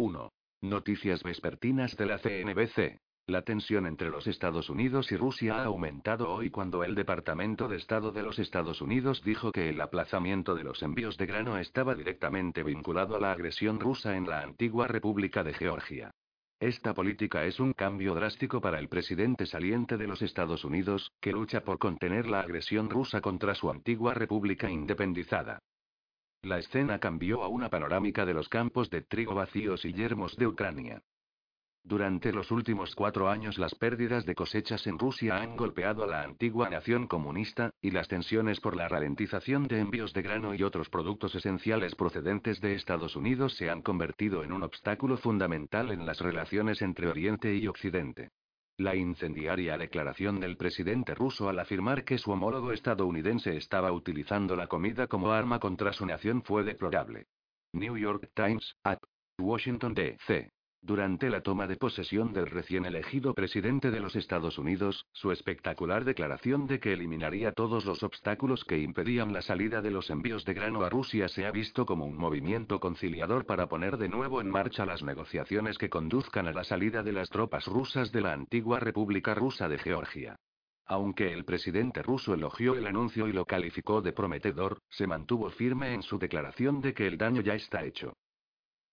1. Noticias vespertinas de la CNBC. La tensión entre los Estados Unidos y Rusia ha aumentado hoy cuando el Departamento de Estado de los Estados Unidos dijo que el aplazamiento de los envíos de grano estaba directamente vinculado a la agresión rusa en la antigua República de Georgia. Esta política es un cambio drástico para el presidente saliente de los Estados Unidos, que lucha por contener la agresión rusa contra su antigua república independizada. La escena cambió a una panorámica de los campos de trigo vacíos y yermos de Ucrania. Durante los últimos cuatro años las pérdidas de cosechas en Rusia han golpeado a la antigua nación comunista, y las tensiones por la ralentización de envíos de grano y otros productos esenciales procedentes de Estados Unidos se han convertido en un obstáculo fundamental en las relaciones entre Oriente y Occidente. La incendiaria declaración del presidente ruso al afirmar que su homólogo estadounidense estaba utilizando la comida como arma contra su nación fue deplorable. New York Times, at Washington D.C. Durante la toma de posesión del recién elegido presidente de los Estados Unidos, su espectacular declaración de que eliminaría todos los obstáculos que impedían la salida de los envíos de grano a Rusia se ha visto como un movimiento conciliador para poner de nuevo en marcha las negociaciones que conduzcan a la salida de las tropas rusas de la antigua República Rusa de Georgia. Aunque el presidente ruso elogió el anuncio y lo calificó de prometedor, se mantuvo firme en su declaración de que el daño ya está hecho.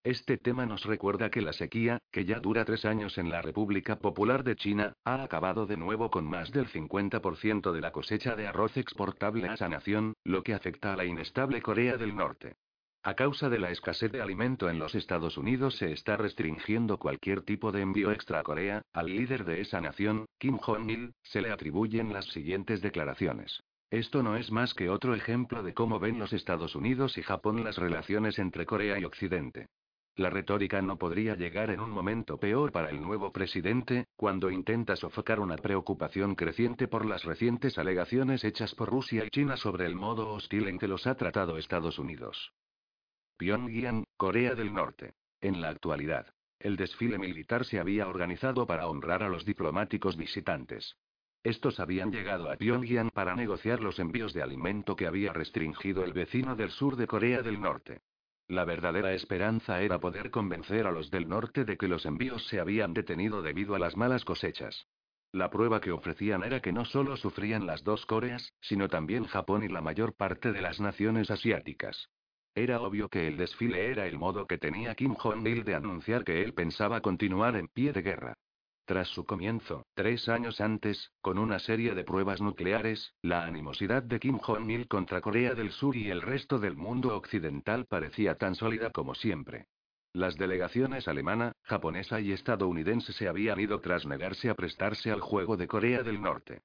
Este tema nos recuerda que la sequía, que ya dura tres años en la República Popular de China, ha acabado de nuevo con más del 50% de la cosecha de arroz exportable a esa nación, lo que afecta a la inestable Corea del Norte. A causa de la escasez de alimento en los Estados Unidos se está restringiendo cualquier tipo de envío extra a Corea, al líder de esa nación, Kim Jong-il, se le atribuyen las siguientes declaraciones. Esto no es más que otro ejemplo de cómo ven los Estados Unidos y Japón las relaciones entre Corea y Occidente. La retórica no podría llegar en un momento peor para el nuevo presidente, cuando intenta sofocar una preocupación creciente por las recientes alegaciones hechas por Rusia y China sobre el modo hostil en que los ha tratado Estados Unidos. Pyongyang, Corea del Norte. En la actualidad, el desfile militar se había organizado para honrar a los diplomáticos visitantes. Estos habían llegado a Pyongyang para negociar los envíos de alimento que había restringido el vecino del sur de Corea del Norte. La verdadera esperanza era poder convencer a los del norte de que los envíos se habían detenido debido a las malas cosechas. La prueba que ofrecían era que no solo sufrían las dos Coreas, sino también Japón y la mayor parte de las naciones asiáticas. Era obvio que el desfile era el modo que tenía Kim Jong-il de anunciar que él pensaba continuar en pie de guerra. Tras su comienzo, tres años antes, con una serie de pruebas nucleares, la animosidad de Kim Jong-il contra Corea del Sur y el resto del mundo occidental parecía tan sólida como siempre. Las delegaciones alemana, japonesa y estadounidense se habían ido tras negarse a prestarse al juego de Corea del Norte.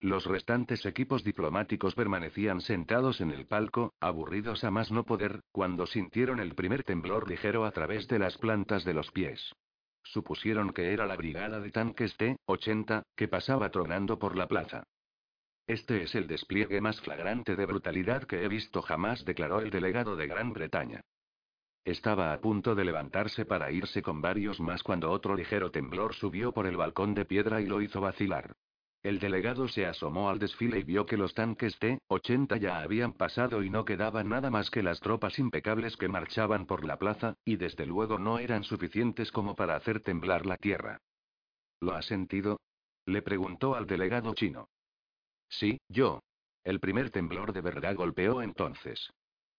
Los restantes equipos diplomáticos permanecían sentados en el palco, aburridos a más no poder, cuando sintieron el primer temblor ligero a través de las plantas de los pies. Supusieron que era la brigada de tanques T-80, que pasaba tronando por la plaza. Este es el despliegue más flagrante de brutalidad que he visto jamás, declaró el delegado de Gran Bretaña. Estaba a punto de levantarse para irse con varios más cuando otro ligero temblor subió por el balcón de piedra y lo hizo vacilar. El delegado se asomó al desfile y vio que los tanques T-80 ya habían pasado y no quedaba nada más que las tropas impecables que marchaban por la plaza, y desde luego no eran suficientes como para hacer temblar la tierra. ¿Lo has sentido? Le preguntó al delegado chino. Sí, yo. El primer temblor de verdad golpeó entonces.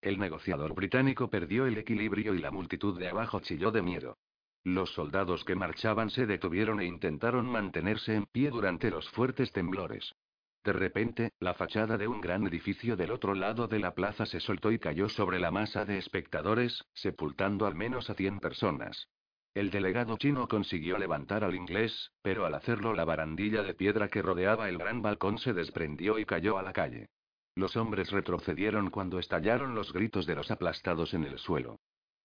El negociador británico perdió el equilibrio y la multitud de abajo chilló de miedo. Los soldados que marchaban se detuvieron e intentaron mantenerse en pie durante los fuertes temblores. De repente, la fachada de un gran edificio del otro lado de la plaza se soltó y cayó sobre la masa de espectadores, sepultando al menos a 100 personas. El delegado chino consiguió levantar al inglés, pero al hacerlo la barandilla de piedra que rodeaba el gran balcón se desprendió y cayó a la calle. Los hombres retrocedieron cuando estallaron los gritos de los aplastados en el suelo.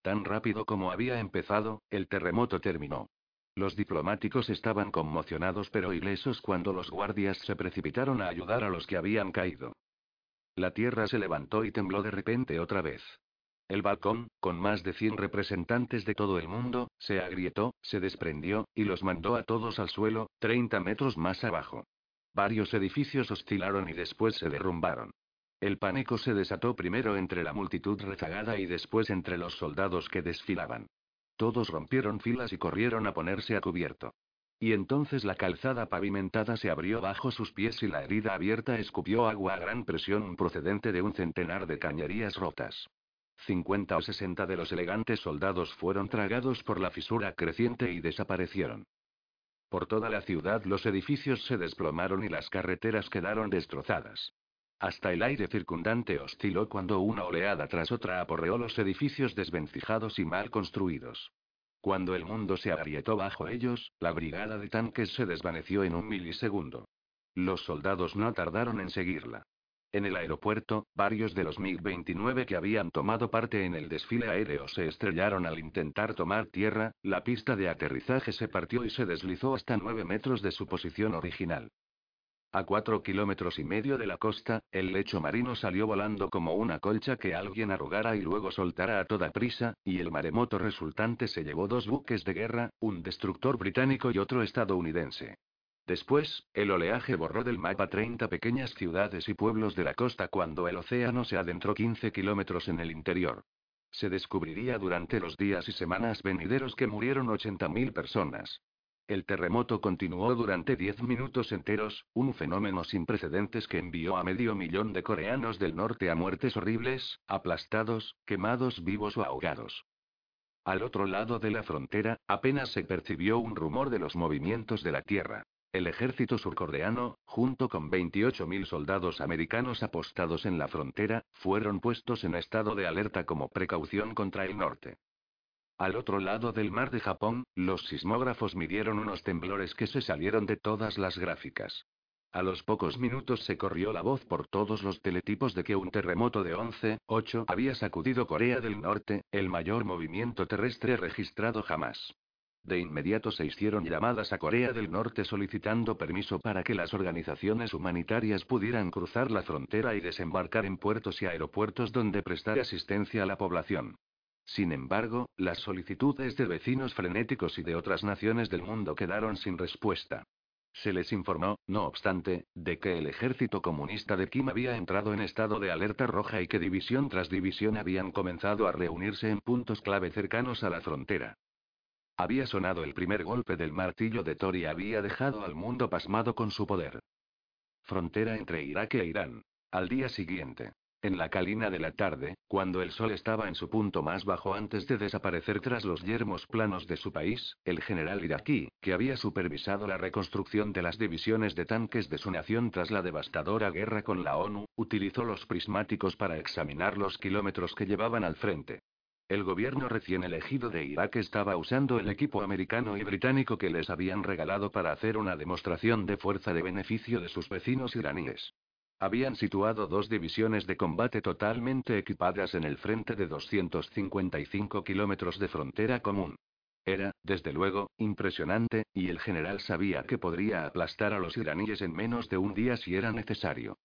Tan rápido como había empezado, el terremoto terminó. Los diplomáticos estaban conmocionados pero ilesos cuando los guardias se precipitaron a ayudar a los que habían caído. La tierra se levantó y tembló de repente otra vez. El balcón, con más de 100 representantes de todo el mundo, se agrietó, se desprendió, y los mandó a todos al suelo, 30 metros más abajo. Varios edificios oscilaron y después se derrumbaron. El pánico se desató primero entre la multitud rezagada y después entre los soldados que desfilaban. Todos rompieron filas y corrieron a ponerse a cubierto. Y entonces la calzada pavimentada se abrió bajo sus pies y la herida abierta escupió agua a gran presión procedente de un centenar de cañerías rotas. 50 o 60 de los elegantes soldados fueron tragados por la fisura creciente y desaparecieron. Por toda la ciudad los edificios se desplomaron y las carreteras quedaron destrozadas. Hasta el aire circundante osciló cuando una oleada tras otra aporreó los edificios desvencijados y mal construidos. Cuando el mundo se agrietó bajo ellos, la brigada de tanques se desvaneció en un milisegundo. Los soldados no tardaron en seguirla. En el aeropuerto, varios de los MiG-29 que habían tomado parte en el desfile aéreo se estrellaron al intentar tomar tierra, la pista de aterrizaje se partió y se deslizó hasta nueve metros de su posición original. A cuatro kilómetros y medio de la costa, el lecho marino salió volando como una colcha que alguien arrugara y luego soltara a toda prisa, y el maremoto resultante se llevó dos buques de guerra, un destructor británico y otro estadounidense. Después, el oleaje borró del mapa 30 pequeñas ciudades y pueblos de la costa cuando el océano se adentró 15 kilómetros en el interior. Se descubriría durante los días y semanas venideros que murieron 80.000 personas. El terremoto continuó durante diez minutos enteros, un fenómeno sin precedentes que envió a medio millón de coreanos del norte a muertes horribles, aplastados, quemados vivos o ahogados. Al otro lado de la frontera, apenas se percibió un rumor de los movimientos de la tierra. El ejército surcoreano, junto con 28.000 soldados americanos apostados en la frontera, fueron puestos en estado de alerta como precaución contra el norte. Al otro lado del mar de Japón, los sismógrafos midieron unos temblores que se salieron de todas las gráficas. A los pocos minutos se corrió la voz por todos los teletipos de que un terremoto de 11.8 había sacudido Corea del Norte, el mayor movimiento terrestre registrado jamás. De inmediato se hicieron llamadas a Corea del Norte solicitando permiso para que las organizaciones humanitarias pudieran cruzar la frontera y desembarcar en puertos y aeropuertos donde prestar asistencia a la población. Sin embargo, las solicitudes de vecinos frenéticos y de otras naciones del mundo quedaron sin respuesta. Se les informó, no obstante, de que el ejército comunista de Kim había entrado en estado de alerta roja y que división tras división habían comenzado a reunirse en puntos clave cercanos a la frontera. Había sonado el primer golpe del martillo de Thor y había dejado al mundo pasmado con su poder. Frontera entre Irak e Irán. Al día siguiente. En la calina de la tarde, cuando el sol estaba en su punto más bajo antes de desaparecer tras los yermos planos de su país, el general iraquí, que había supervisado la reconstrucción de las divisiones de tanques de su nación tras la devastadora guerra con la ONU, utilizó los prismáticos para examinar los kilómetros que llevaban al frente. El gobierno recién elegido de Irak estaba usando el equipo americano y británico que les habían regalado para hacer una demostración de fuerza de beneficio de sus vecinos iraníes. Habían situado dos divisiones de combate totalmente equipadas en el frente de 255 kilómetros de frontera común. Era, desde luego, impresionante, y el general sabía que podría aplastar a los iraníes en menos de un día si era necesario.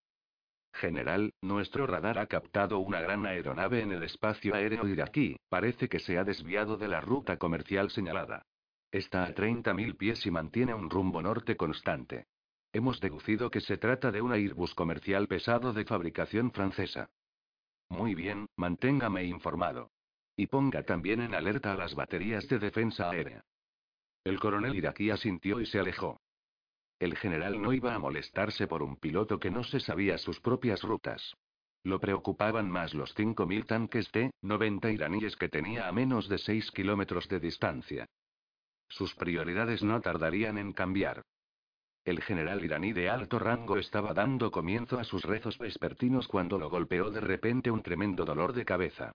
General, nuestro radar ha captado una gran aeronave en el espacio aéreo iraquí, parece que se ha desviado de la ruta comercial señalada. Está a 30.000 pies y mantiene un rumbo norte constante. Hemos deducido que se trata de un Airbus comercial pesado de fabricación francesa. Muy bien, manténgame informado. Y ponga también en alerta a las baterías de defensa aérea. El coronel iraquí asintió y se alejó. El general no iba a molestarse por un piloto que no se sabía sus propias rutas. Lo preocupaban más los 5.000 tanques T-90 iraníes que tenía a menos de 6 kilómetros de distancia. Sus prioridades no tardarían en cambiar. El general iraní de alto rango estaba dando comienzo a sus rezos vespertinos cuando lo golpeó de repente un tremendo dolor de cabeza.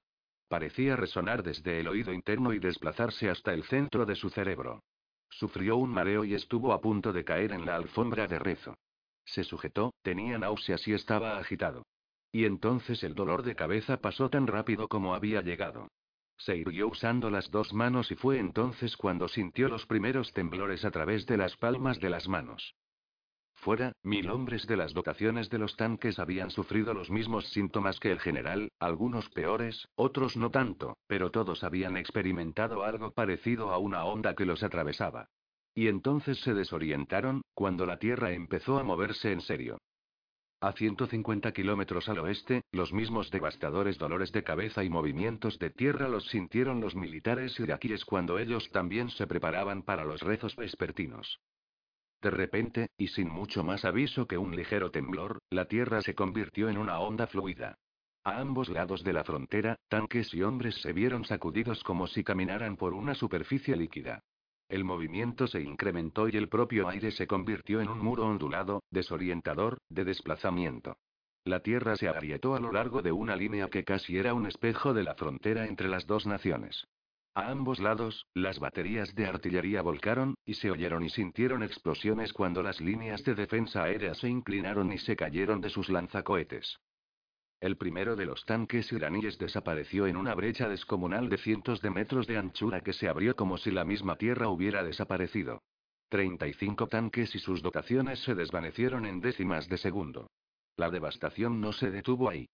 Parecía resonar desde el oído interno y desplazarse hasta el centro de su cerebro. Sufrió un mareo y estuvo a punto de caer en la alfombra de rezo. Se sujetó, tenía náuseas y estaba agitado. Y entonces el dolor de cabeza pasó tan rápido como había llegado. Se irguió usando las dos manos y fue entonces cuando sintió los primeros temblores a través de las palmas de las manos. Fuera, mil hombres de las dotaciones de los tanques habían sufrido los mismos síntomas que el general, algunos peores, otros no tanto, pero todos habían experimentado algo parecido a una onda que los atravesaba. Y entonces se desorientaron, cuando la Tierra empezó a moverse en serio. A 150 kilómetros al oeste, los mismos devastadores dolores de cabeza y movimientos de tierra los sintieron los militares iraquíes cuando ellos también se preparaban para los rezos vespertinos. De repente, y sin mucho más aviso que un ligero temblor, la tierra se convirtió en una onda fluida. A ambos lados de la frontera, tanques y hombres se vieron sacudidos como si caminaran por una superficie líquida. El movimiento se incrementó y el propio aire se convirtió en un muro ondulado, desorientador, de desplazamiento. La tierra se agrietó a lo largo de una línea que casi era un espejo de la frontera entre las dos naciones. A ambos lados, las baterías de artillería volcaron, y se oyeron y sintieron explosiones cuando las líneas de defensa aérea se inclinaron y se cayeron de sus lanzacohetes. El primero de los tanques iraníes desapareció en una brecha descomunal de cientos de metros de anchura que se abrió como si la misma tierra hubiera desaparecido. 35 tanques y sus dotaciones se desvanecieron en décimas de segundo. La devastación no se detuvo ahí.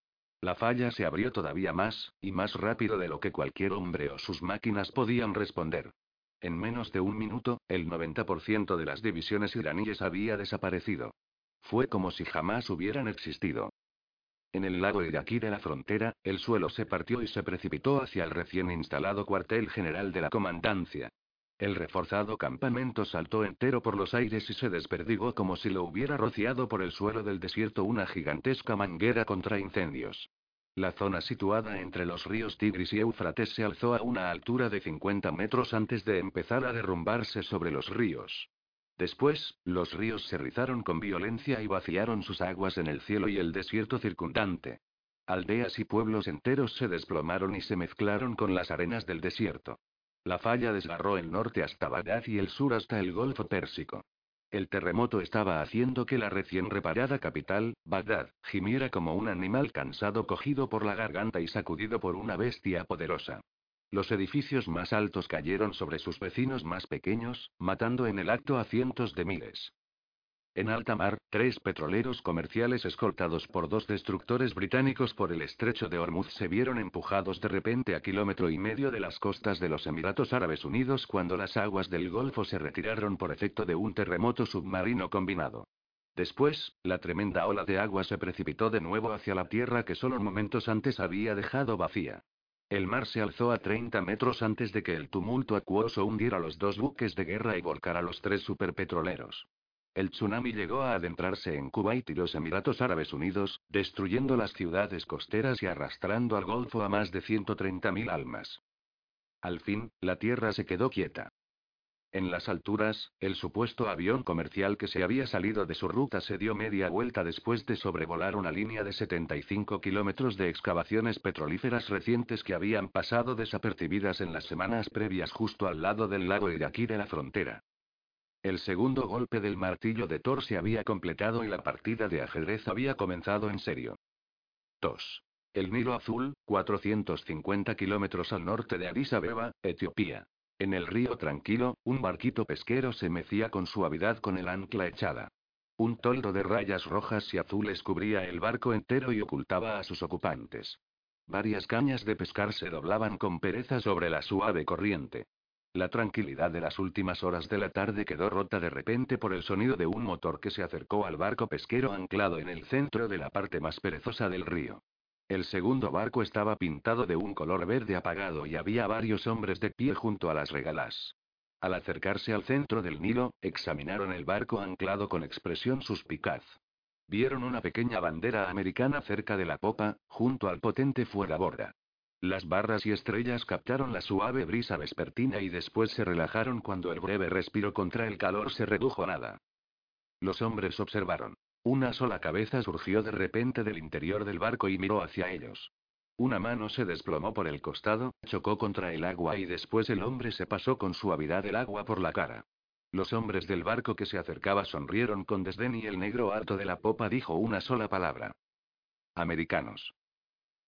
La falla se abrió todavía más, y más rápido de lo que cualquier hombre o sus máquinas podían responder. En menos de un minuto, el 90% de las divisiones iraníes había desaparecido. Fue como si jamás hubieran existido. En el lado iraquí de la frontera, el suelo se partió y se precipitó hacia el recién instalado cuartel general de la comandancia. El reforzado campamento saltó entero por los aires y se desperdigó como si lo hubiera rociado por el suelo del desierto una gigantesca manguera contra incendios. La zona situada entre los ríos Tigris y Éufrates se alzó a una altura de 50 metros antes de empezar a derrumbarse sobre los ríos. Después, los ríos se rizaron con violencia y vaciaron sus aguas en el cielo y el desierto circundante. Aldeas y pueblos enteros se desplomaron y se mezclaron con las arenas del desierto. La falla desgarró el norte hasta Bagdad y el sur hasta el Golfo Pérsico. El terremoto estaba haciendo que la recién reparada capital, Bagdad, gimiera como un animal cansado cogido por la garganta y sacudido por una bestia poderosa. Los edificios más altos cayeron sobre sus vecinos más pequeños, matando en el acto a cientos de miles. En alta mar, tres petroleros comerciales escoltados por dos destructores británicos por el estrecho de Hormuz se vieron empujados de repente a kilómetro y medio de las costas de los Emiratos Árabes Unidos cuando las aguas del Golfo se retiraron por efecto de un terremoto submarino combinado. Después, la tremenda ola de agua se precipitó de nuevo hacia la tierra que solo momentos antes había dejado vacía. El mar se alzó a 30 metros antes de que el tumulto acuoso hundiera los dos buques de guerra y volcara los tres superpetroleros. El tsunami llegó a adentrarse en Kuwait y los Emiratos Árabes Unidos, destruyendo las ciudades costeras y arrastrando al Golfo a más de 130.000 almas. Al fin, la tierra se quedó quieta. En las alturas, el supuesto avión comercial que se había salido de su ruta se dio media vuelta después de sobrevolar una línea de 75 kilómetros de excavaciones petrolíferas recientes que habían pasado desapercibidas en las semanas previas justo al lado del lago iraquí de la frontera. El segundo golpe del martillo de Thor se había completado y la partida de ajedrez había comenzado en serio. 2. El Nilo Azul, 450 kilómetros al norte de Addis Abeba, Etiopía. En el río tranquilo, un barquito pesquero se mecía con suavidad con el ancla echada. Un toldo de rayas rojas y azules cubría el barco entero y ocultaba a sus ocupantes. Varias cañas de pescar se doblaban con pereza sobre la suave corriente. La tranquilidad de las últimas horas de la tarde quedó rota de repente por el sonido de un motor que se acercó al barco pesquero anclado en el centro de la parte más perezosa del río. El segundo barco estaba pintado de un color verde apagado y había varios hombres de pie junto a las regalas. Al acercarse al centro del Nilo, examinaron el barco anclado con expresión suspicaz. Vieron una pequeña bandera americana cerca de la popa, junto al potente fuera borda. Las barras y estrellas captaron la suave brisa vespertina y después se relajaron cuando el breve respiro contra el calor se redujo a nada. Los hombres observaron. Una sola cabeza surgió de repente del interior del barco y miró hacia ellos. Una mano se desplomó por el costado, chocó contra el agua y después el hombre se pasó con suavidad el agua por la cara. Los hombres del barco que se acercaba sonrieron con desdén y el negro alto de la popa dijo una sola palabra. Americanos.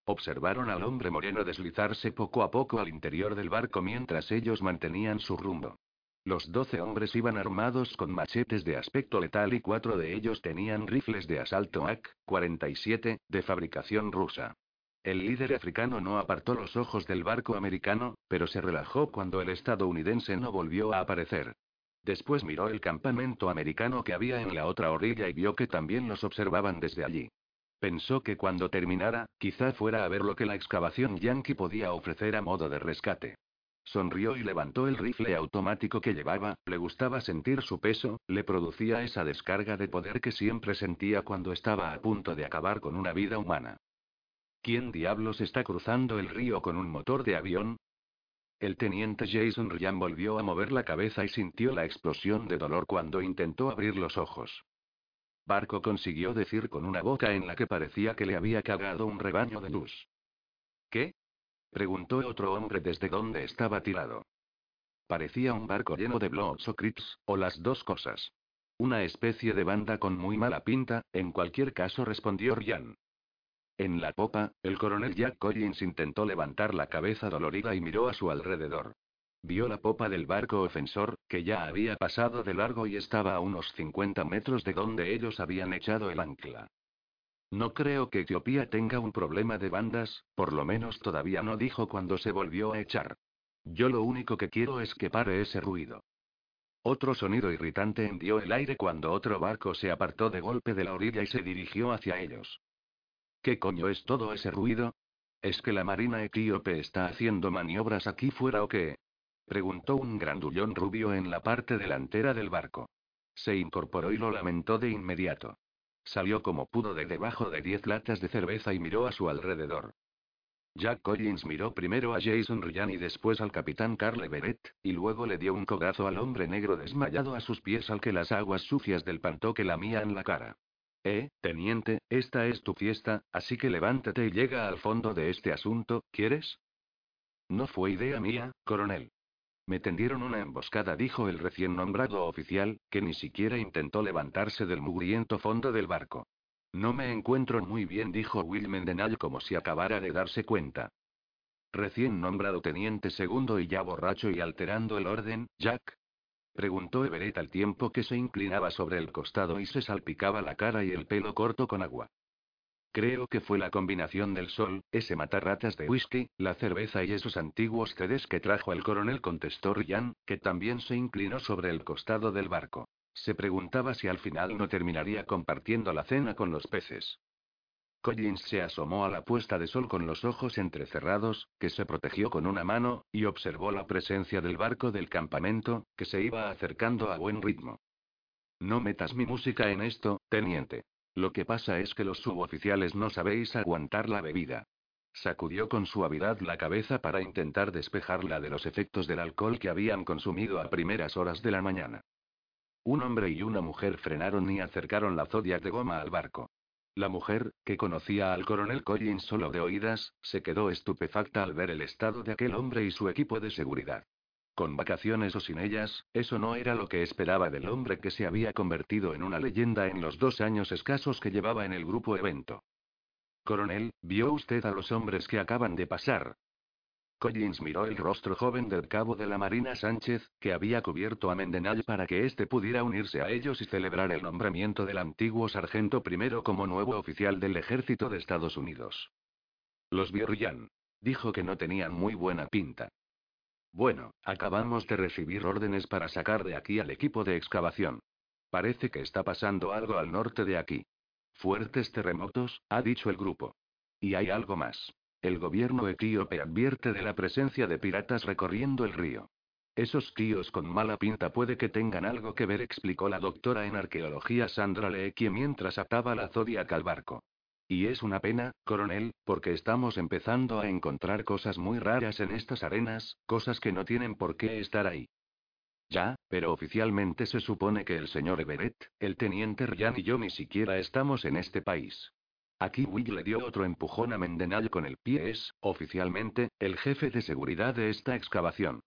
Observaron al hombre moreno deslizarse poco a poco al interior del barco mientras ellos mantenían su rumbo. Los doce hombres iban armados con machetes de aspecto letal y cuatro de ellos tenían rifles de asalto AK-47, de fabricación rusa. El líder africano no apartó los ojos del barco americano, pero se relajó cuando el estadounidense no volvió a aparecer. Después miró el campamento americano que había en la otra orilla y vio que también los observaban desde allí. Pensó que cuando terminara, quizá fuera a ver lo que la excavación yankee podía ofrecer a modo de rescate. Sonrió y levantó el rifle automático que llevaba, le gustaba sentir su peso, le producía esa descarga de poder que siempre sentía cuando estaba a punto de acabar con una vida humana. ¿Quién diablos está cruzando el río con un motor de avión? El teniente Jason Ryan volvió a mover la cabeza y sintió la explosión de dolor cuando intentó abrir los ojos. Barco consiguió decir con una boca en la que parecía que le había cagado un rebaño de luz. ¿Qué? Preguntó otro hombre desde donde estaba tirado. Parecía un barco lleno de blobs o crips, o las dos cosas. Una especie de banda con muy mala pinta, en cualquier caso respondió Ryan. En la popa, el coronel Jack Collins intentó levantar la cabeza dolorida y miró a su alrededor. Vio la popa del barco ofensor, que ya había pasado de largo y estaba a unos 50 metros de donde ellos habían echado el ancla. No creo que Etiopía tenga un problema de bandas, por lo menos todavía no dijo cuando se volvió a echar. Yo lo único que quiero es que pare ese ruido. Otro sonido irritante hendió el aire cuando otro barco se apartó de golpe de la orilla y se dirigió hacia ellos. ¿Qué coño es todo ese ruido? ¿Es que la marina etíope está haciendo maniobras aquí fuera o qué? Preguntó un grandullón rubio en la parte delantera del barco. Se incorporó y lo lamentó de inmediato. Salió como pudo de debajo de diez latas de cerveza y miró a su alrededor. Jack Collins miró primero a Jason Ryan y después al capitán Carl Everett, y luego le dio un cogazo al hombre negro desmayado a sus pies al que las aguas sucias del pantoque lamían la cara. Eh, teniente, esta es tu fiesta, así que levántate y llega al fondo de este asunto, ¿quieres? No fue idea mía, coronel. Me tendieron una emboscada, dijo el recién nombrado oficial, que ni siquiera intentó levantarse del mugriento fondo del barco. No me encuentro muy bien, dijo Will Mendenhall como si acabara de darse cuenta. Recién nombrado teniente segundo y ya borracho y alterando el orden, Jack. Preguntó Everett al tiempo que se inclinaba sobre el costado y se salpicaba la cara y el pelo corto con agua. Creo que fue la combinación del sol, ese matarratas de whisky, la cerveza y esos antiguos CDs que trajo el coronel, contestó Ryan, que también se inclinó sobre el costado del barco. Se preguntaba si al final no terminaría compartiendo la cena con los peces. Collins se asomó a la puesta de sol con los ojos entrecerrados, que se protegió con una mano, y observó la presencia del barco del campamento, que se iba acercando a buen ritmo. No metas mi música en esto, teniente. Lo que pasa es que los suboficiales no sabéis aguantar la bebida. Sacudió con suavidad la cabeza para intentar despejarla de los efectos del alcohol que habían consumido a primeras horas de la mañana. Un hombre y una mujer frenaron y acercaron la Zodiac de goma al barco. La mujer, que conocía al coronel Collins solo de oídas, se quedó estupefacta al ver el estado de aquel hombre y su equipo de seguridad. Con vacaciones o sin ellas, eso no era lo que esperaba del hombre que se había convertido en una leyenda en los dos años escasos que llevaba en el grupo evento. Coronel, ¿vio usted a los hombres que acaban de pasar? Collins miró el rostro joven del cabo de la Marina Sánchez, que había cubierto a Mendenhall para que éste pudiera unirse a ellos y celebrar el nombramiento del antiguo sargento primero como nuevo oficial del ejército de Estados Unidos. Los Ryan. Dijo que no tenían muy buena pinta. Bueno, acabamos de recibir órdenes para sacar de aquí al equipo de excavación. Parece que está pasando algo al norte de aquí. Fuertes terremotos, ha dicho el grupo. Y hay algo más. El gobierno etíope advierte de la presencia de piratas recorriendo el río. Esos tíos con mala pinta puede que tengan algo que ver, explicó la doctora en arqueología Sandra Leekie mientras ataba la zodiac al barco. Y es una pena, coronel, porque estamos empezando a encontrar cosas muy raras en estas arenas, cosas que no tienen por qué estar ahí. Ya, pero oficialmente se supone que el señor Everett, el teniente Ryan y yo ni siquiera estamos en este país. Aquí Will le dio otro empujón a Mendenhall con el pie. Es, oficialmente, el jefe de seguridad de esta excavación.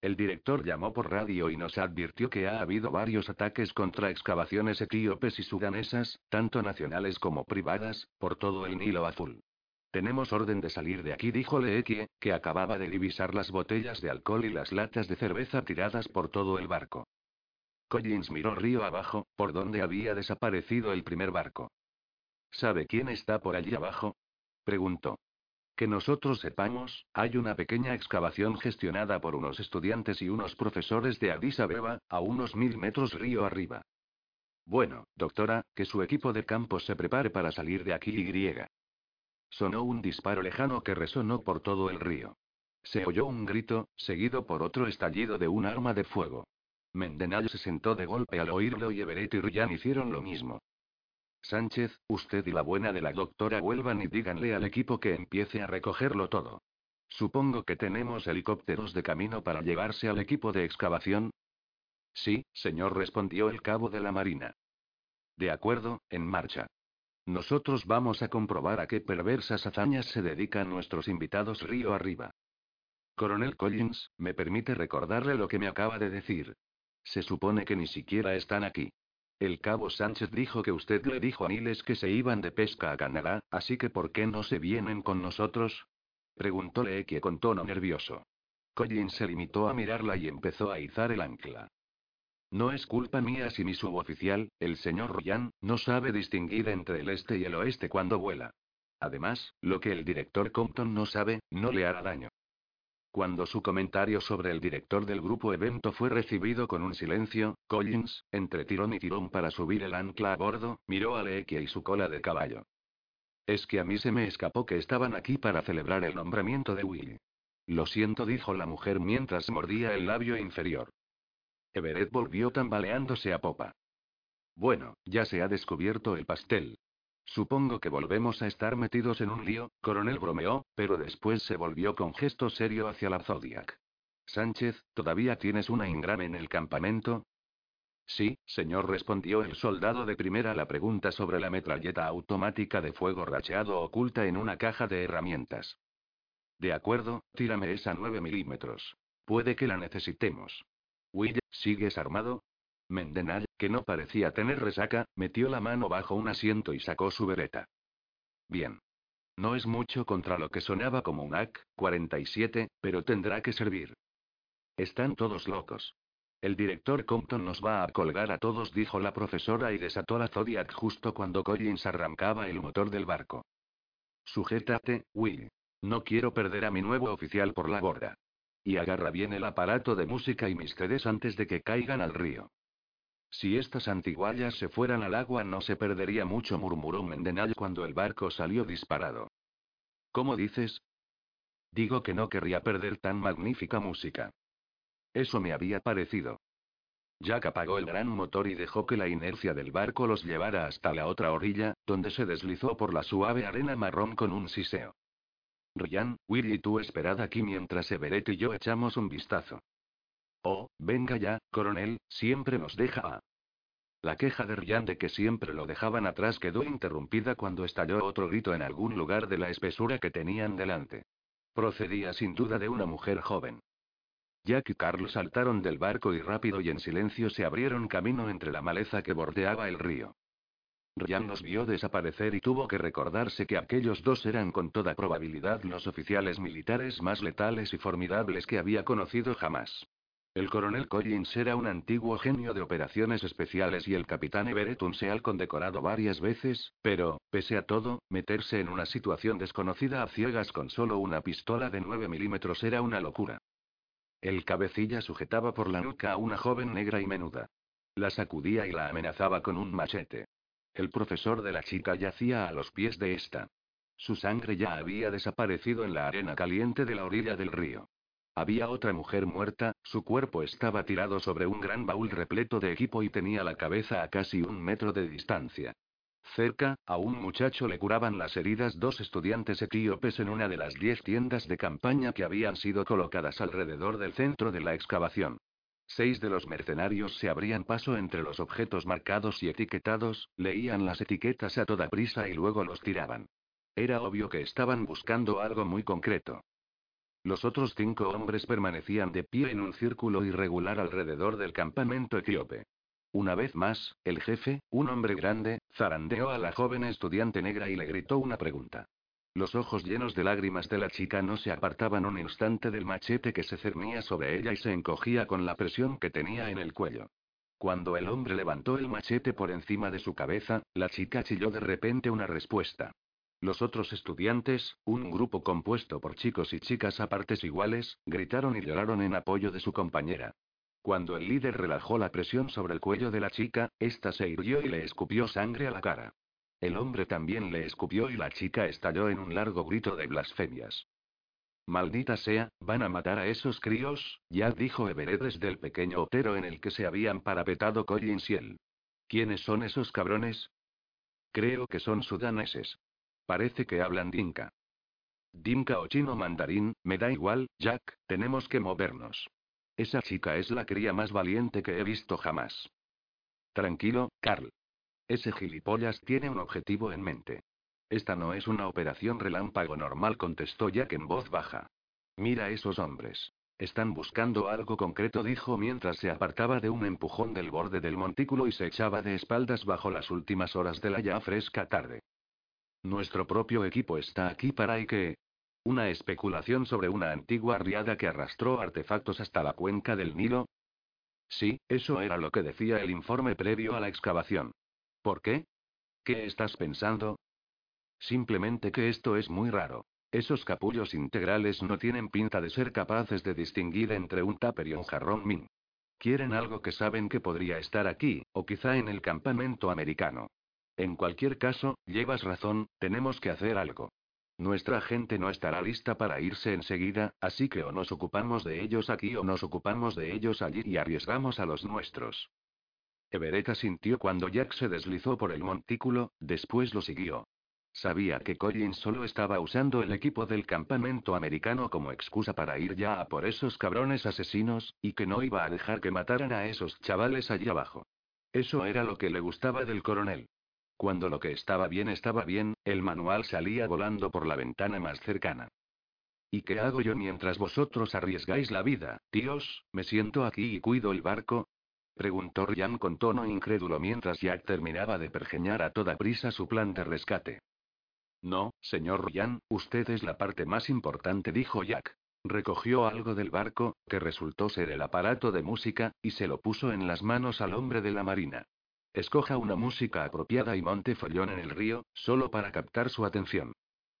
El director llamó por radio y nos advirtió que ha habido varios ataques contra excavaciones etíopes y sudanesas, tanto nacionales como privadas, por todo el Nilo Azul. Tenemos orden de salir de aquí, dijo Leekie, que acababa de divisar las botellas de alcohol y las latas de cerveza tiradas por todo el barco. Collins miró río abajo, por donde había desaparecido el primer barco. ¿Sabe quién está por allí abajo? preguntó. Que nosotros sepamos, hay una pequeña excavación gestionada por unos estudiantes y unos profesores de Addis Abeba, a unos mil metros río arriba. Bueno, doctora, que su equipo de campo se prepare para salir de aquí y. Sonó un disparo lejano que resonó por todo el río. Se oyó un grito, seguido por otro estallido de un arma de fuego. Mendenal se sentó de golpe al oírlo y Everett y Ryan hicieron lo mismo. Sánchez, usted y la buena de la doctora vuelvan y díganle al equipo que empiece a recogerlo todo. Supongo que tenemos helicópteros de camino para llevarse al equipo de excavación. Sí, señor, respondió el cabo de la Marina. De acuerdo, en marcha. Nosotros vamos a comprobar a qué perversas hazañas se dedican nuestros invitados río arriba. Coronel Collins, ¿me permite recordarle lo que me acaba de decir? Se supone que ni siquiera están aquí. El cabo Sánchez dijo que usted le dijo a Niles que se iban de pesca a Canadá, así que ¿por qué no se vienen con nosotros? Preguntó Leekie con tono nervioso. Collins se limitó a mirarla y empezó a izar el ancla. No es culpa mía si mi suboficial, el señor Ryan, no sabe distinguir entre el este y el oeste cuando vuela. Además, lo que el director Compton no sabe, no le hará daño. Cuando su comentario sobre el director del grupo evento fue recibido con un silencio, Collins, entre tirón y tirón para subir el ancla a bordo, miró a Leekia y su cola de caballo. Es que a mí se me escapó que estaban aquí para celebrar el nombramiento de Will. Lo siento, dijo la mujer mientras mordía el labio inferior. Everett volvió tambaleándose a popa. Bueno, ya se ha descubierto el pastel. Supongo que volvemos a estar metidos en un lío, coronel bromeó, pero después se volvió con gesto serio hacia la Zodiac. Sánchez, ¿todavía tienes una ingrame en el campamento? Sí, señor, respondió el soldado de primera la pregunta sobre la metralleta automática de fuego racheado oculta en una caja de herramientas. De acuerdo, tírame esa 9 milímetros. Puede que la necesitemos. Will, ¿sigues armado? Mendenal, que no parecía tener resaca, metió la mano bajo un asiento y sacó su vereta. Bien. No es mucho contra lo que sonaba como un AK-47, pero tendrá que servir. Están todos locos. El director Compton nos va a colgar a todos, dijo la profesora y desató la Zodiac justo cuando Collins arrancaba el motor del barco. Sujétate, Will. No quiero perder a mi nuevo oficial por la borda. Y agarra bien el aparato de música y mis CDs antes de que caigan al río. Si estas antiguallas se fueran al agua no se perdería mucho, murmuró Mendenal cuando el barco salió disparado. ¿Cómo dices? Digo que no querría perder tan magnífica música. Eso me había parecido. Jack apagó el gran motor y dejó que la inercia del barco los llevara hasta la otra orilla, donde se deslizó por la suave arena marrón con un siseo. Ryan, Will y tú esperad aquí mientras Everett y yo echamos un vistazo. Oh, venga ya, coronel, siempre nos deja a. La queja de Ryan de que siempre lo dejaban atrás quedó interrumpida cuando estalló otro grito en algún lugar de la espesura que tenían delante. Procedía sin duda de una mujer joven. Jack y Carl saltaron del barco y rápido y en silencio se abrieron camino entre la maleza que bordeaba el río. Ryan los vio desaparecer y tuvo que recordarse que aquellos dos eran con toda probabilidad los oficiales militares más letales y formidables que había conocido jamás. El coronel Collins era un antiguo genio de operaciones especiales y el capitán Everett un seal condecorado varias veces, pero, pese a todo, meterse en una situación desconocida a ciegas con solo una pistola de 9 milímetros era una locura. El cabecilla sujetaba por la nuca a una joven negra y menuda. La sacudía y la amenazaba con un machete. El profesor de la chica yacía a los pies de esta. Su sangre ya había desaparecido en la arena caliente de la orilla del río. Había otra mujer muerta, su cuerpo estaba tirado sobre un gran baúl repleto de equipo y tenía la cabeza a casi un metro de distancia. Cerca, a un muchacho le curaban las heridas dos estudiantes etíopes en una de las diez tiendas de campaña que habían sido colocadas alrededor del centro de la excavación. Seis de los mercenarios se abrían paso entre los objetos marcados y etiquetados, leían las etiquetas a toda prisa y luego los tiraban. Era obvio que estaban buscando algo muy concreto. Los otros cinco hombres permanecían de pie en un círculo irregular alrededor del campamento etíope. Una vez más, el jefe, un hombre grande, zarandeó a la joven estudiante negra y le gritó una pregunta. Los ojos llenos de lágrimas de la chica no se apartaban un instante del machete que se cernía sobre ella y se encogía con la presión que tenía en el cuello. Cuando el hombre levantó el machete por encima de su cabeza, la chica chilló de repente una respuesta. Los otros estudiantes, un grupo compuesto por chicos y chicas a partes iguales, gritaron y lloraron en apoyo de su compañera. Cuando el líder relajó la presión sobre el cuello de la chica, ésta se irguió y le escupió sangre a la cara. El hombre también le escupió y la chica estalló en un largo grito de blasfemias. Maldita sea, van a matar a esos críos, ya dijo Everett desde el pequeño otero en el que se habían parapetado Collins y él. ¿Quiénes son esos cabrones? Creo que son sudaneses. Parece que hablan dinka. Dinka o chino mandarín, me da igual, Jack, tenemos que movernos. Esa chica es la cría más valiente que he visto jamás. Tranquilo, Carl. Ese gilipollas tiene un objetivo en mente. Esta no es una operación relámpago normal, contestó Jack en voz baja. Mira esos hombres. Están buscando algo concreto, dijo mientras se apartaba de un empujón del borde del montículo y se echaba de espaldas bajo las últimas horas de la ya fresca tarde. Nuestro propio equipo está aquí para y que. Una especulación sobre una antigua riada que arrastró artefactos hasta la cuenca del Nilo. Sí, eso era lo que decía el informe previo a la excavación. ¿Por qué? ¿Qué estás pensando? Simplemente que esto es muy raro. Esos capullos integrales no tienen pinta de ser capaces de distinguir entre un tupper y un jarrón min. Quieren algo que saben que podría estar aquí, o quizá en el campamento americano. En cualquier caso, llevas razón, tenemos que hacer algo. Nuestra gente no estará lista para irse enseguida, así que o nos ocupamos de ellos aquí o nos ocupamos de ellos allí y arriesgamos a los nuestros. Everett sintió cuando Jack se deslizó por el montículo, después lo siguió. Sabía que Collins solo estaba usando el equipo del campamento americano como excusa para ir ya a por esos cabrones asesinos, y que no iba a dejar que mataran a esos chavales allí abajo. Eso era lo que le gustaba del coronel. Cuando lo que estaba bien estaba bien, el manual salía volando por la ventana más cercana. ¿Y qué hago yo mientras vosotros arriesgáis la vida, tíos? ¿Me siento aquí y cuido el barco? Preguntó Ryan con tono incrédulo mientras Jack terminaba de pergeñar a toda prisa su plan de rescate. No, señor Ryan, usted es la parte más importante, dijo Jack. Recogió algo del barco, que resultó ser el aparato de música, y se lo puso en las manos al hombre de la marina. Escoja una música apropiada y monte follón en el río, solo para captar su atención.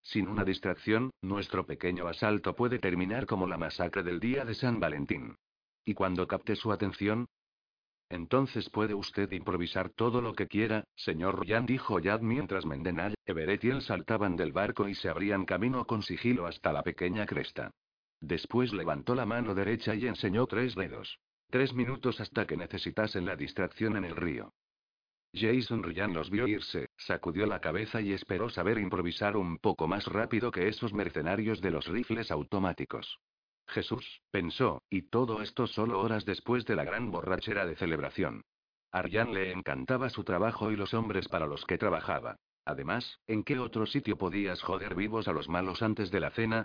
Sin una distracción, nuestro pequeño asalto puede terminar como la masacre del día de San Valentín. Y cuando capte su atención, entonces puede usted improvisar todo lo que quiera, señor Ryan dijo Yad mientras Mendenal, Everett y él saltaban del barco y se abrían camino con sigilo hasta la pequeña cresta. Después levantó la mano derecha y enseñó tres dedos. Tres minutos hasta que necesitasen la distracción en el río. Jason Ryan los vio irse, sacudió la cabeza y esperó saber improvisar un poco más rápido que esos mercenarios de los rifles automáticos. Jesús, pensó, y todo esto solo horas después de la gran borrachera de celebración. A le encantaba su trabajo y los hombres para los que trabajaba. Además, ¿en qué otro sitio podías joder vivos a los malos antes de la cena?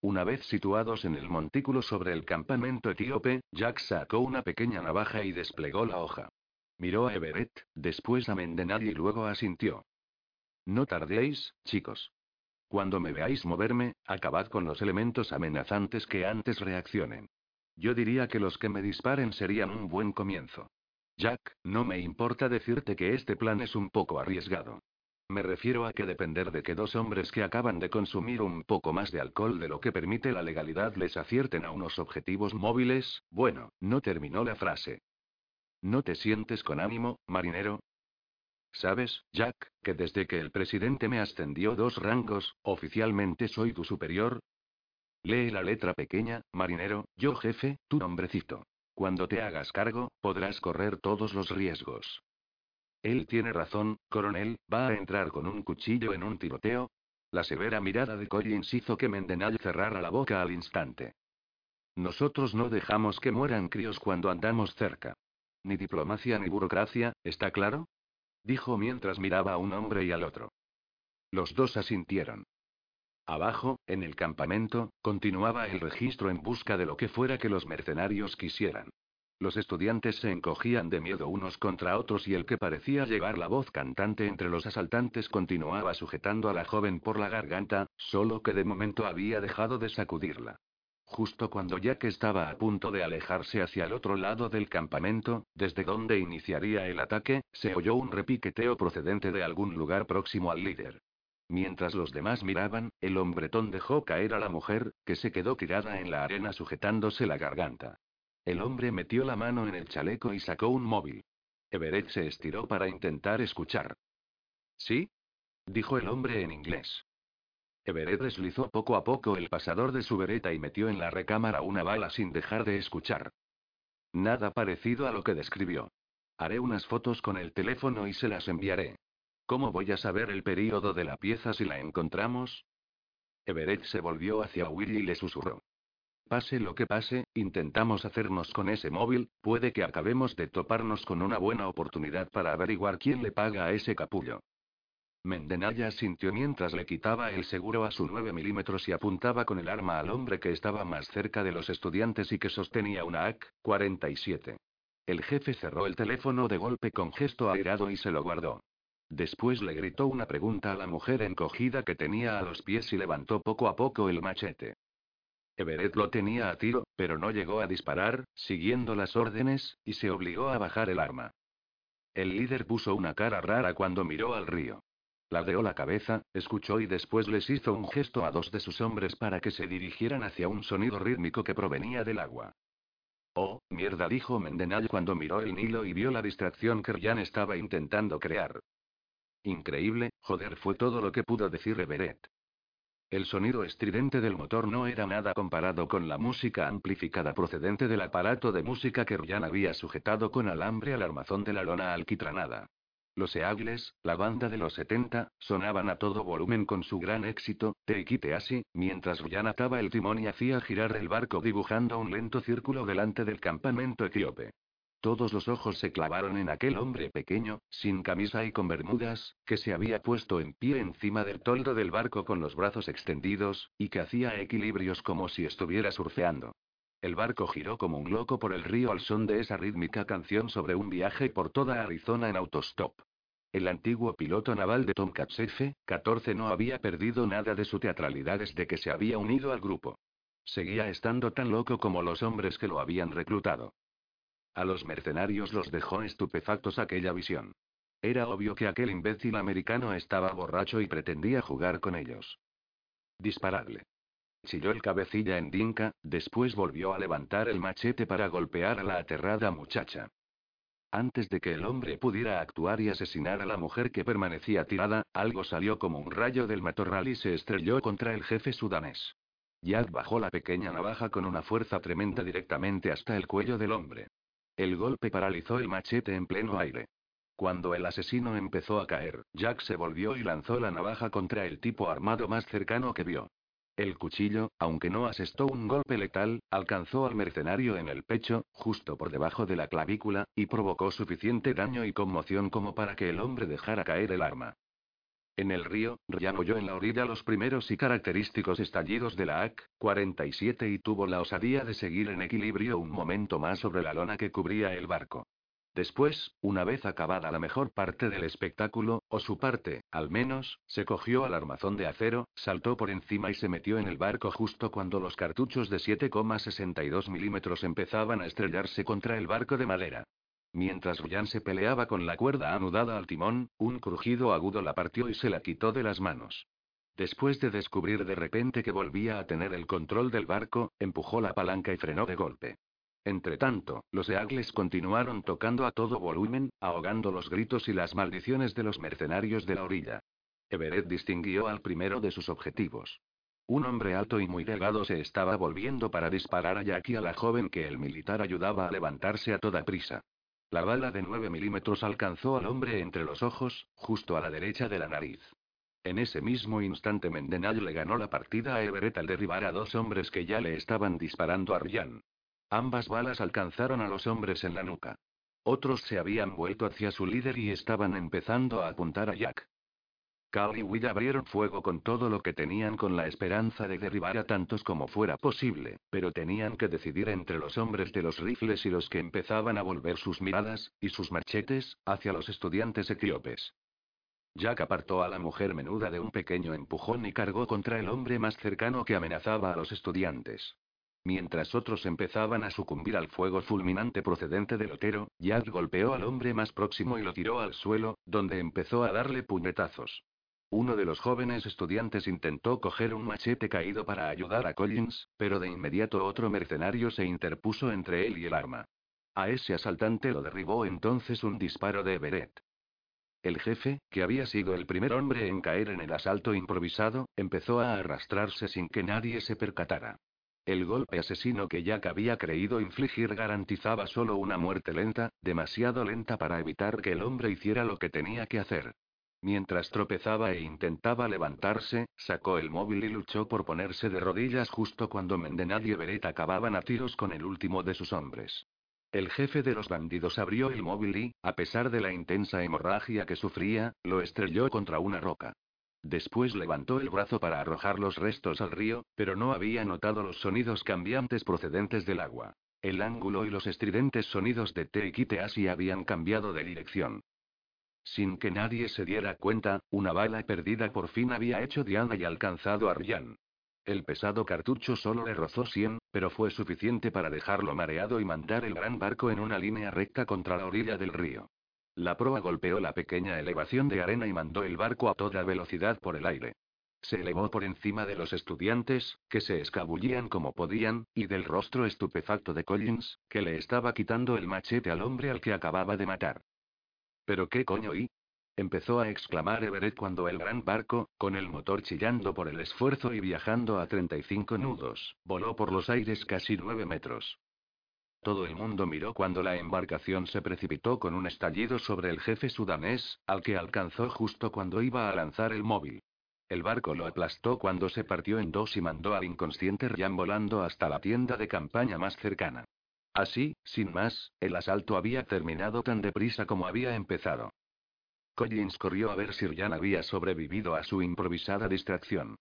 Una vez situados en el montículo sobre el campamento etíope, Jack sacó una pequeña navaja y desplegó la hoja. Miró a Everett, después a Mendenal y luego asintió. No tardéis, chicos. Cuando me veáis moverme, acabad con los elementos amenazantes que antes reaccionen. Yo diría que los que me disparen serían un buen comienzo. Jack, no me importa decirte que este plan es un poco arriesgado. Me refiero a que depender de que dos hombres que acaban de consumir un poco más de alcohol de lo que permite la legalidad les acierten a unos objetivos móviles, bueno, no terminó la frase. ¿No te sientes con ánimo, marinero? ¿Sabes, Jack, que desde que el presidente me ascendió dos rangos, oficialmente soy tu superior? Lee la letra pequeña, marinero, yo jefe, tu nombrecito. Cuando te hagas cargo, podrás correr todos los riesgos. Él tiene razón, coronel, ¿va a entrar con un cuchillo en un tiroteo? La severa mirada de Collins hizo que Mendenal cerrara la boca al instante. Nosotros no dejamos que mueran críos cuando andamos cerca. Ni diplomacia ni burocracia, ¿está claro? dijo mientras miraba a un hombre y al otro. Los dos asintieron. Abajo, en el campamento, continuaba el registro en busca de lo que fuera que los mercenarios quisieran. Los estudiantes se encogían de miedo unos contra otros y el que parecía llevar la voz cantante entre los asaltantes continuaba sujetando a la joven por la garganta, solo que de momento había dejado de sacudirla. Justo cuando Jack estaba a punto de alejarse hacia el otro lado del campamento, desde donde iniciaría el ataque, se oyó un repiqueteo procedente de algún lugar próximo al líder. Mientras los demás miraban, el hombretón dejó caer a la mujer, que se quedó tirada en la arena sujetándose la garganta. El hombre metió la mano en el chaleco y sacó un móvil. Everett se estiró para intentar escuchar. ¿Sí? dijo el hombre en inglés. Everett deslizó poco a poco el pasador de su vereta y metió en la recámara una bala sin dejar de escuchar. Nada parecido a lo que describió. Haré unas fotos con el teléfono y se las enviaré. ¿Cómo voy a saber el período de la pieza si la encontramos? Everett se volvió hacia Willy y le susurró. Pase lo que pase, intentamos hacernos con ese móvil, puede que acabemos de toparnos con una buena oportunidad para averiguar quién le paga a ese capullo. Mendenaya sintió mientras le quitaba el seguro a su 9 milímetros y apuntaba con el arma al hombre que estaba más cerca de los estudiantes y que sostenía una AK-47. El jefe cerró el teléfono de golpe con gesto airado y se lo guardó. Después le gritó una pregunta a la mujer encogida que tenía a los pies y levantó poco a poco el machete. Everett lo tenía a tiro, pero no llegó a disparar, siguiendo las órdenes, y se obligó a bajar el arma. El líder puso una cara rara cuando miró al río. Ladeó la cabeza, escuchó y después les hizo un gesto a dos de sus hombres para que se dirigieran hacia un sonido rítmico que provenía del agua. Oh, mierda, dijo Mendenay cuando miró el Nilo y vio la distracción que Ryan estaba intentando crear. Increíble, joder, fue todo lo que pudo decir Everett. El sonido estridente del motor no era nada comparado con la música amplificada procedente del aparato de música que Ryan había sujetado con alambre al armazón de la lona alquitranada. Los Eagles, la banda de los 70, sonaban a todo volumen con su gran éxito, Te así, mientras Ryan ataba el timón y hacía girar el barco dibujando un lento círculo delante del campamento etíope. Todos los ojos se clavaron en aquel hombre pequeño, sin camisa y con bermudas, que se había puesto en pie encima del toldo del barco con los brazos extendidos, y que hacía equilibrios como si estuviera surfeando. El barco giró como un loco por el río al son de esa rítmica canción sobre un viaje por toda Arizona en autostop. El antiguo piloto naval de Tomcats F-14 no había perdido nada de su teatralidad desde que se había unido al grupo. Seguía estando tan loco como los hombres que lo habían reclutado. A los mercenarios los dejó estupefactos aquella visión. Era obvio que aquel imbécil americano estaba borracho y pretendía jugar con ellos. Disparadle. Chilló el cabecilla en Dinka, después volvió a levantar el machete para golpear a la aterrada muchacha. Antes de que el hombre pudiera actuar y asesinar a la mujer que permanecía tirada, algo salió como un rayo del matorral y se estrelló contra el jefe sudanés. Jack bajó la pequeña navaja con una fuerza tremenda directamente hasta el cuello del hombre. El golpe paralizó el machete en pleno aire. Cuando el asesino empezó a caer, Jack se volvió y lanzó la navaja contra el tipo armado más cercano que vio. El cuchillo, aunque no asestó un golpe letal, alcanzó al mercenario en el pecho, justo por debajo de la clavícula, y provocó suficiente daño y conmoción como para que el hombre dejara caer el arma. En el río, Ryan oyó en la orilla los primeros y característicos estallidos de la AC-47 y tuvo la osadía de seguir en equilibrio un momento más sobre la lona que cubría el barco. Después, una vez acabada la mejor parte del espectáculo, o su parte, al menos, se cogió al armazón de acero, saltó por encima y se metió en el barco justo cuando los cartuchos de 7,62 milímetros empezaban a estrellarse contra el barco de madera. Mientras Ryan se peleaba con la cuerda anudada al timón, un crujido agudo la partió y se la quitó de las manos. Después de descubrir de repente que volvía a tener el control del barco, empujó la palanca y frenó de golpe. Entretanto, los Eagles continuaron tocando a todo volumen, ahogando los gritos y las maldiciones de los mercenarios de la orilla. Everett distinguió al primero de sus objetivos. Un hombre alto y muy delgado se estaba volviendo para disparar a Jackie a la joven que el militar ayudaba a levantarse a toda prisa. La bala de 9 milímetros alcanzó al hombre entre los ojos, justo a la derecha de la nariz. En ese mismo instante Mendenay le ganó la partida a Everett al derribar a dos hombres que ya le estaban disparando a Ryan. Ambas balas alcanzaron a los hombres en la nuca. Otros se habían vuelto hacia su líder y estaban empezando a apuntar a Jack. Carl y Will abrieron fuego con todo lo que tenían con la esperanza de derribar a tantos como fuera posible, pero tenían que decidir entre los hombres de los rifles y los que empezaban a volver sus miradas, y sus machetes, hacia los estudiantes etíopes. Jack apartó a la mujer menuda de un pequeño empujón y cargó contra el hombre más cercano que amenazaba a los estudiantes. Mientras otros empezaban a sucumbir al fuego fulminante procedente del otero, Jack golpeó al hombre más próximo y lo tiró al suelo, donde empezó a darle puñetazos. Uno de los jóvenes estudiantes intentó coger un machete caído para ayudar a Collins, pero de inmediato otro mercenario se interpuso entre él y el arma. A ese asaltante lo derribó entonces un disparo de Everett. El jefe, que había sido el primer hombre en caer en el asalto improvisado, empezó a arrastrarse sin que nadie se percatara. El golpe asesino que Jack había creído infligir garantizaba solo una muerte lenta, demasiado lenta para evitar que el hombre hiciera lo que tenía que hacer. Mientras tropezaba e intentaba levantarse, sacó el móvil y luchó por ponerse de rodillas justo cuando Mendenad y Everett acababan a tiros con el último de sus hombres. El jefe de los bandidos abrió el móvil y, a pesar de la intensa hemorragia que sufría, lo estrelló contra una roca. Después levantó el brazo para arrojar los restos al río, pero no había notado los sonidos cambiantes procedentes del agua. El ángulo y los estridentes sonidos de Te y habían cambiado de dirección. Sin que nadie se diera cuenta, una bala perdida por fin había hecho Diana y alcanzado a Ryan. El pesado cartucho solo le rozó 100, pero fue suficiente para dejarlo mareado y mandar el gran barco en una línea recta contra la orilla del río. La proa golpeó la pequeña elevación de arena y mandó el barco a toda velocidad por el aire. Se elevó por encima de los estudiantes, que se escabullían como podían, y del rostro estupefacto de Collins, que le estaba quitando el machete al hombre al que acababa de matar. ¿Pero qué coño y? Empezó a exclamar Everett cuando el gran barco, con el motor chillando por el esfuerzo y viajando a 35 nudos, voló por los aires casi nueve metros. Todo el mundo miró cuando la embarcación se precipitó con un estallido sobre el jefe sudanés, al que alcanzó justo cuando iba a lanzar el móvil. El barco lo aplastó cuando se partió en dos y mandó al inconsciente Ryan volando hasta la tienda de campaña más cercana. Así, sin más, el asalto había terminado tan deprisa como había empezado. Collins corrió a ver si Ryan había sobrevivido a su improvisada distracción.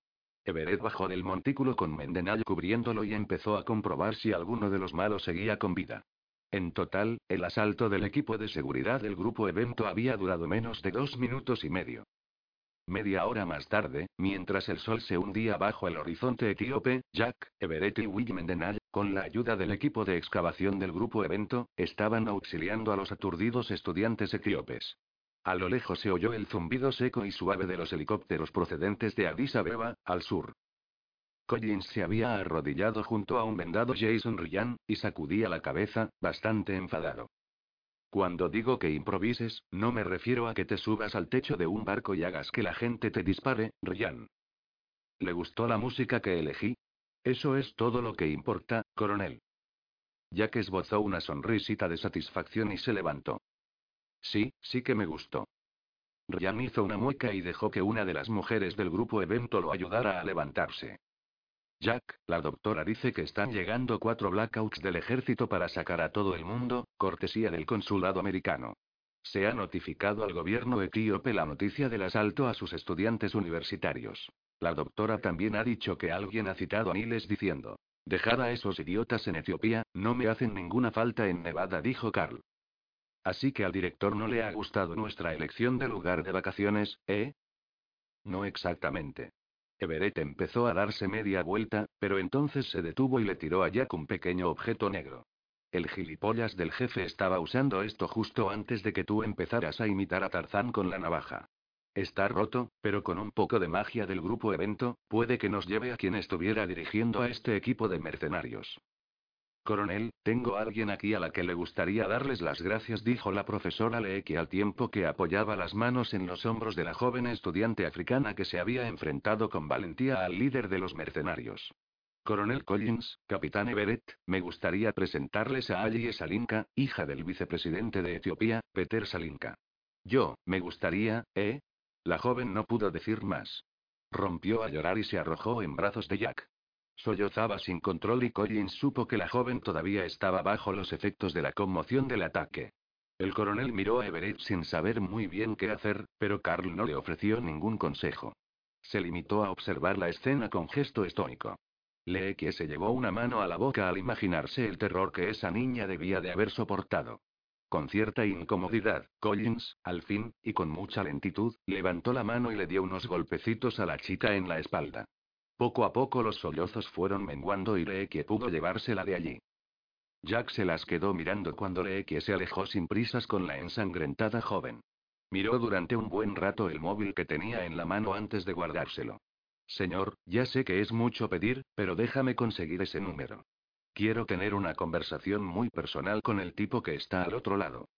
Everett bajó del montículo con Mendenhall cubriéndolo y empezó a comprobar si alguno de los malos seguía con vida. En total, el asalto del equipo de seguridad del grupo evento había durado menos de dos minutos y medio. Media hora más tarde, mientras el sol se hundía bajo el horizonte etíope, Jack, Everett y Will Mendenhall, con la ayuda del equipo de excavación del grupo evento, estaban auxiliando a los aturdidos estudiantes etíopes. A lo lejos se oyó el zumbido seco y suave de los helicópteros procedentes de Addis Abeba, al sur. Collins se había arrodillado junto a un vendado Jason Ryan, y sacudía la cabeza, bastante enfadado. Cuando digo que improvises, no me refiero a que te subas al techo de un barco y hagas que la gente te dispare, Ryan. ¿Le gustó la música que elegí? Eso es todo lo que importa, coronel. Jack esbozó una sonrisita de satisfacción y se levantó. Sí, sí que me gustó. Ryan hizo una mueca y dejó que una de las mujeres del grupo evento lo ayudara a levantarse. Jack, la doctora dice que están llegando cuatro blackouts del ejército para sacar a todo el mundo, cortesía del consulado americano. Se ha notificado al gobierno etíope la noticia del asalto a sus estudiantes universitarios. La doctora también ha dicho que alguien ha citado a miles diciendo: Dejad a esos idiotas en Etiopía, no me hacen ninguna falta en Nevada, dijo Carl. Así que al director no le ha gustado nuestra elección de lugar de vacaciones, ¿eh? No exactamente. Everett empezó a darse media vuelta, pero entonces se detuvo y le tiró a Jack un pequeño objeto negro. El gilipollas del jefe estaba usando esto justo antes de que tú empezaras a imitar a Tarzán con la navaja. Está roto, pero con un poco de magia del grupo evento, puede que nos lleve a quien estuviera dirigiendo a este equipo de mercenarios. Coronel, tengo a alguien aquí a la que le gustaría darles las gracias, dijo la profesora Leeke al tiempo que apoyaba las manos en los hombros de la joven estudiante africana que se había enfrentado con valentía al líder de los mercenarios. Coronel Collins, capitán Everett, me gustaría presentarles a Allie Salinka, hija del vicepresidente de Etiopía, Peter Salinka. Yo, me gustaría, ¿eh? La joven no pudo decir más. Rompió a llorar y se arrojó en brazos de Jack. Sollozaba sin control y Collins supo que la joven todavía estaba bajo los efectos de la conmoción del ataque. El coronel miró a Everett sin saber muy bien qué hacer, pero Carl no le ofreció ningún consejo. Se limitó a observar la escena con gesto estónico. que se llevó una mano a la boca al imaginarse el terror que esa niña debía de haber soportado. Con cierta incomodidad, Collins, al fin, y con mucha lentitud, levantó la mano y le dio unos golpecitos a la chica en la espalda. Poco a poco los sollozos fueron menguando y Leekie pudo llevársela de allí. Jack se las quedó mirando cuando Leekie se alejó sin prisas con la ensangrentada joven. Miró durante un buen rato el móvil que tenía en la mano antes de guardárselo. Señor, ya sé que es mucho pedir, pero déjame conseguir ese número. Quiero tener una conversación muy personal con el tipo que está al otro lado.